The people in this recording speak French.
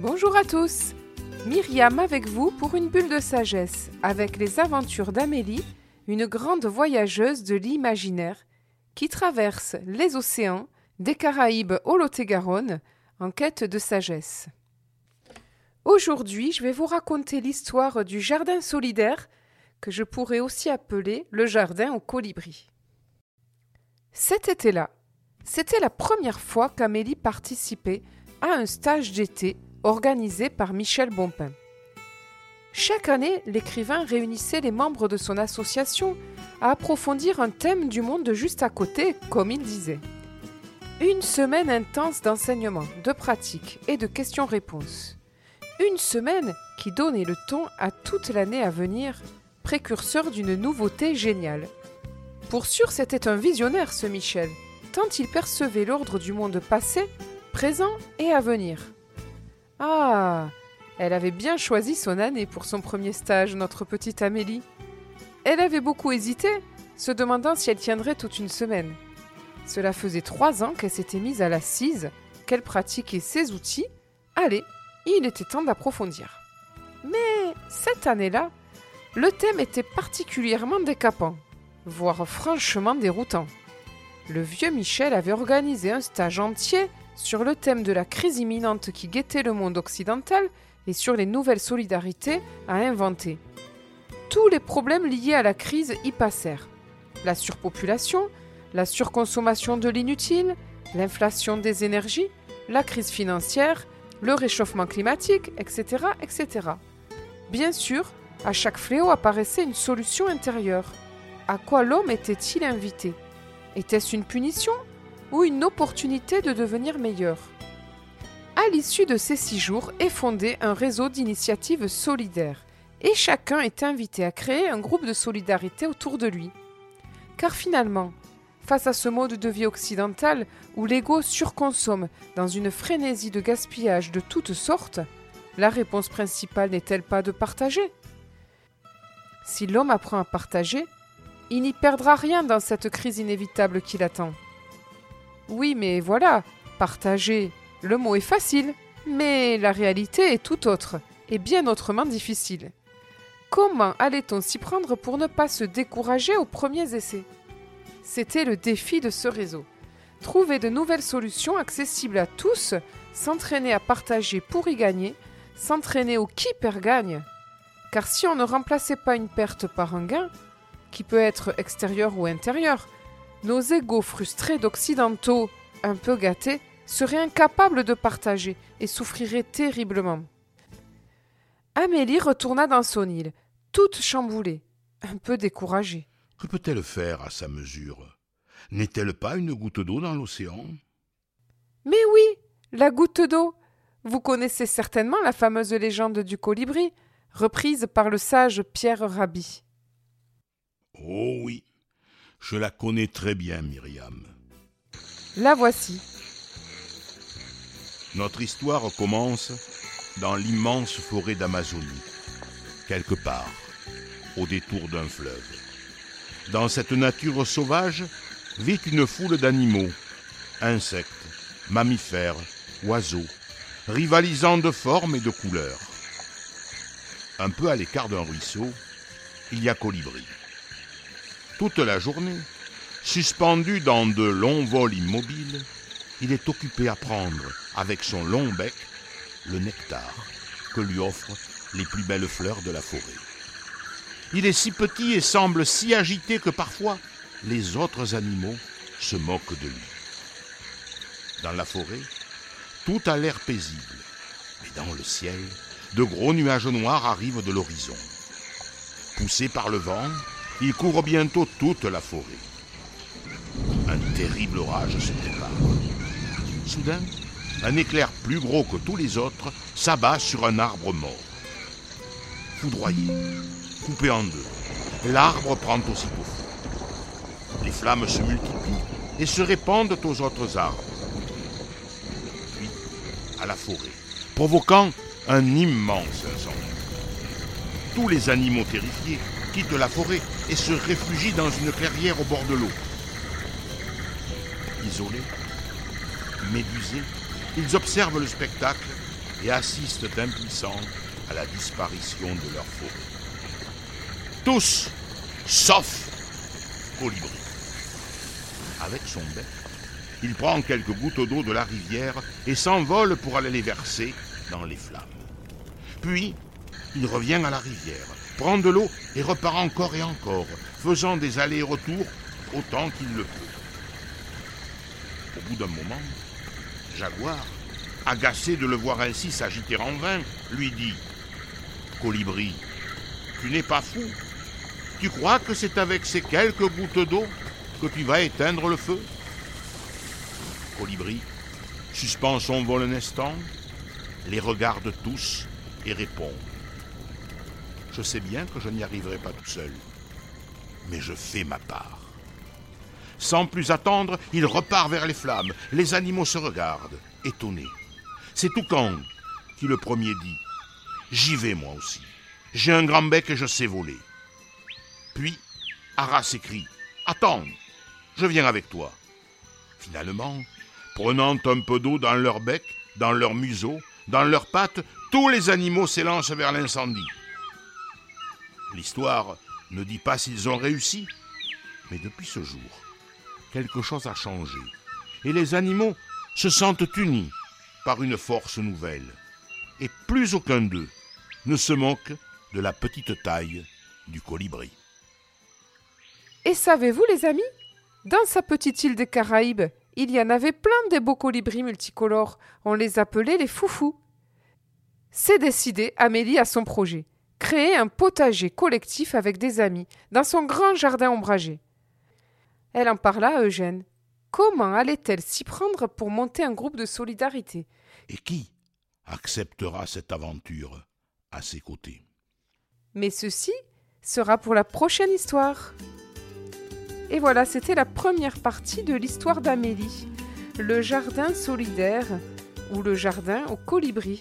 Bonjour à tous Myriam avec vous pour une bulle de sagesse, avec les aventures d'Amélie, une grande voyageuse de l'imaginaire, qui traverse les océans, des Caraïbes au Lot-et-Garonne, en quête de sagesse. Aujourd'hui, je vais vous raconter l'histoire du jardin solidaire, que je pourrais aussi appeler le jardin au colibri. Cet été-là, c'était la première fois qu'Amélie participait à un stage d'été organisé par Michel Bompin. Chaque année, l'écrivain réunissait les membres de son association à approfondir un thème du monde juste à côté, comme il disait. Une semaine intense d'enseignement, de pratique et de questions-réponses. Une semaine qui donnait le ton à toute l'année à venir, précurseur d'une nouveauté géniale. Pour sûr, c'était un visionnaire, ce Michel, tant il percevait l'ordre du monde passé, présent et à venir. Ah Elle avait bien choisi son année pour son premier stage, notre petite Amélie. Elle avait beaucoup hésité, se demandant si elle tiendrait toute une semaine. Cela faisait trois ans qu'elle s'était mise à l'assise, qu'elle pratiquait ses outils. Allez, il était temps d'approfondir. Mais cette année-là, le thème était particulièrement décapant, voire franchement déroutant. Le vieux Michel avait organisé un stage entier sur le thème de la crise imminente qui guettait le monde occidental et sur les nouvelles solidarités à inventer. Tous les problèmes liés à la crise y passèrent. La surpopulation, la surconsommation de l'inutile, l'inflation des énergies, la crise financière, le réchauffement climatique, etc., etc. Bien sûr, à chaque fléau apparaissait une solution intérieure. À quoi l'homme était-il invité? Était-ce une punition ou une opportunité de devenir meilleur. À l'issue de ces six jours est fondé un réseau d'initiatives solidaires, et chacun est invité à créer un groupe de solidarité autour de lui. Car finalement, face à ce mode de vie occidental où l'ego surconsomme dans une frénésie de gaspillage de toutes sortes, la réponse principale n'est-elle pas de partager? Si l'homme apprend à partager, il n'y perdra rien dans cette crise inévitable qui l'attend. Oui, mais voilà, partager, le mot est facile, mais la réalité est tout autre, et bien autrement difficile. Comment allait-on s'y prendre pour ne pas se décourager aux premiers essais? C'était le défi de ce réseau. Trouver de nouvelles solutions accessibles à tous, s'entraîner à partager pour y gagner, s'entraîner au qui perd gagne. Car si on ne remplaçait pas une perte par un gain, qui peut être extérieur ou intérieur, nos égaux frustrés d'occidentaux, un peu gâtés, seraient incapables de partager et souffriraient terriblement. Amélie retourna dans son île, toute chamboulée, un peu découragée. Que peut-elle faire à sa mesure? N'est-elle pas une goutte d'eau dans l'océan? Mais oui, la goutte d'eau. Vous connaissez certainement la fameuse légende du colibri, reprise par le sage Pierre Rabhi. Oh oui, je la connais très bien, Myriam. La voici. Notre histoire commence dans l'immense forêt d'Amazonie, quelque part, au détour d'un fleuve. Dans cette nature sauvage vit une foule d'animaux, insectes, mammifères, oiseaux, rivalisant de forme et de couleurs. Un peu à l'écart d'un ruisseau, il y a Colibri toute la journée. Suspendu dans de longs vols immobiles, il est occupé à prendre, avec son long bec, le nectar que lui offrent les plus belles fleurs de la forêt. Il est si petit et semble si agité que parfois les autres animaux se moquent de lui. Dans la forêt, tout a l'air paisible, mais dans le ciel, de gros nuages noirs arrivent de l'horizon. Poussés par le vent, il court bientôt toute la forêt. Un terrible orage se prépare. Soudain, un éclair plus gros que tous les autres s'abat sur un arbre mort. Foudroyé, coupé en deux, l'arbre prend aussitôt feu. Les flammes se multiplient et se répandent aux autres arbres, puis à la forêt, provoquant un immense incendie. Tous les animaux terrifiés quittent la forêt et se réfugient dans une clairière au bord de l'eau. Isolés, médusés, ils observent le spectacle et assistent impuissants à la disparition de leur forêt. Tous, sauf Colibri. Avec son bec, il prend quelques gouttes d'eau de la rivière et s'envole pour aller les verser dans les flammes. Puis, il revient à la rivière, prend de l'eau et repart encore et encore, faisant des allers-retours autant qu'il le peut. Au bout d'un moment, Jaguar, agacé de le voir ainsi s'agiter en vain, lui dit Colibri, tu n'es pas fou. Tu crois que c'est avec ces quelques gouttes d'eau que tu vas éteindre le feu? Colibri suspend son vol un instant, les regarde tous et répond Je sais bien que je n'y arriverai pas tout seul, mais je fais ma part. Sans plus attendre, il repart vers les flammes. Les animaux se regardent, étonnés. C'est Toucan qui le premier dit J'y vais moi aussi. J'ai un grand bec et je sais voler. Puis, Ara s'écrie Attends, je viens avec toi. Finalement, prenant un peu d'eau dans leur bec, dans leur museau, dans leurs pattes, tous les animaux s'élancent vers l'incendie. L'histoire ne dit pas s'ils ont réussi, mais depuis ce jour, quelque chose a changé, et les animaux se sentent unis par une force nouvelle, et plus aucun d'eux ne se moque de la petite taille du colibri. Et savez-vous, les amis, dans sa petite île des Caraïbes, il y en avait plein de beaux colibris multicolores. On les appelait les foufous. C'est décidé, Amélie a son projet. Créer un potager collectif avec des amis, dans son grand jardin ombragé. Elle en parla à Eugène. Comment allait-elle s'y prendre pour monter un groupe de solidarité? Et qui acceptera cette aventure à ses côtés? Mais ceci sera pour la prochaine histoire. Et voilà, c'était la première partie de l'histoire d'Amélie, le jardin solidaire ou le jardin au colibri.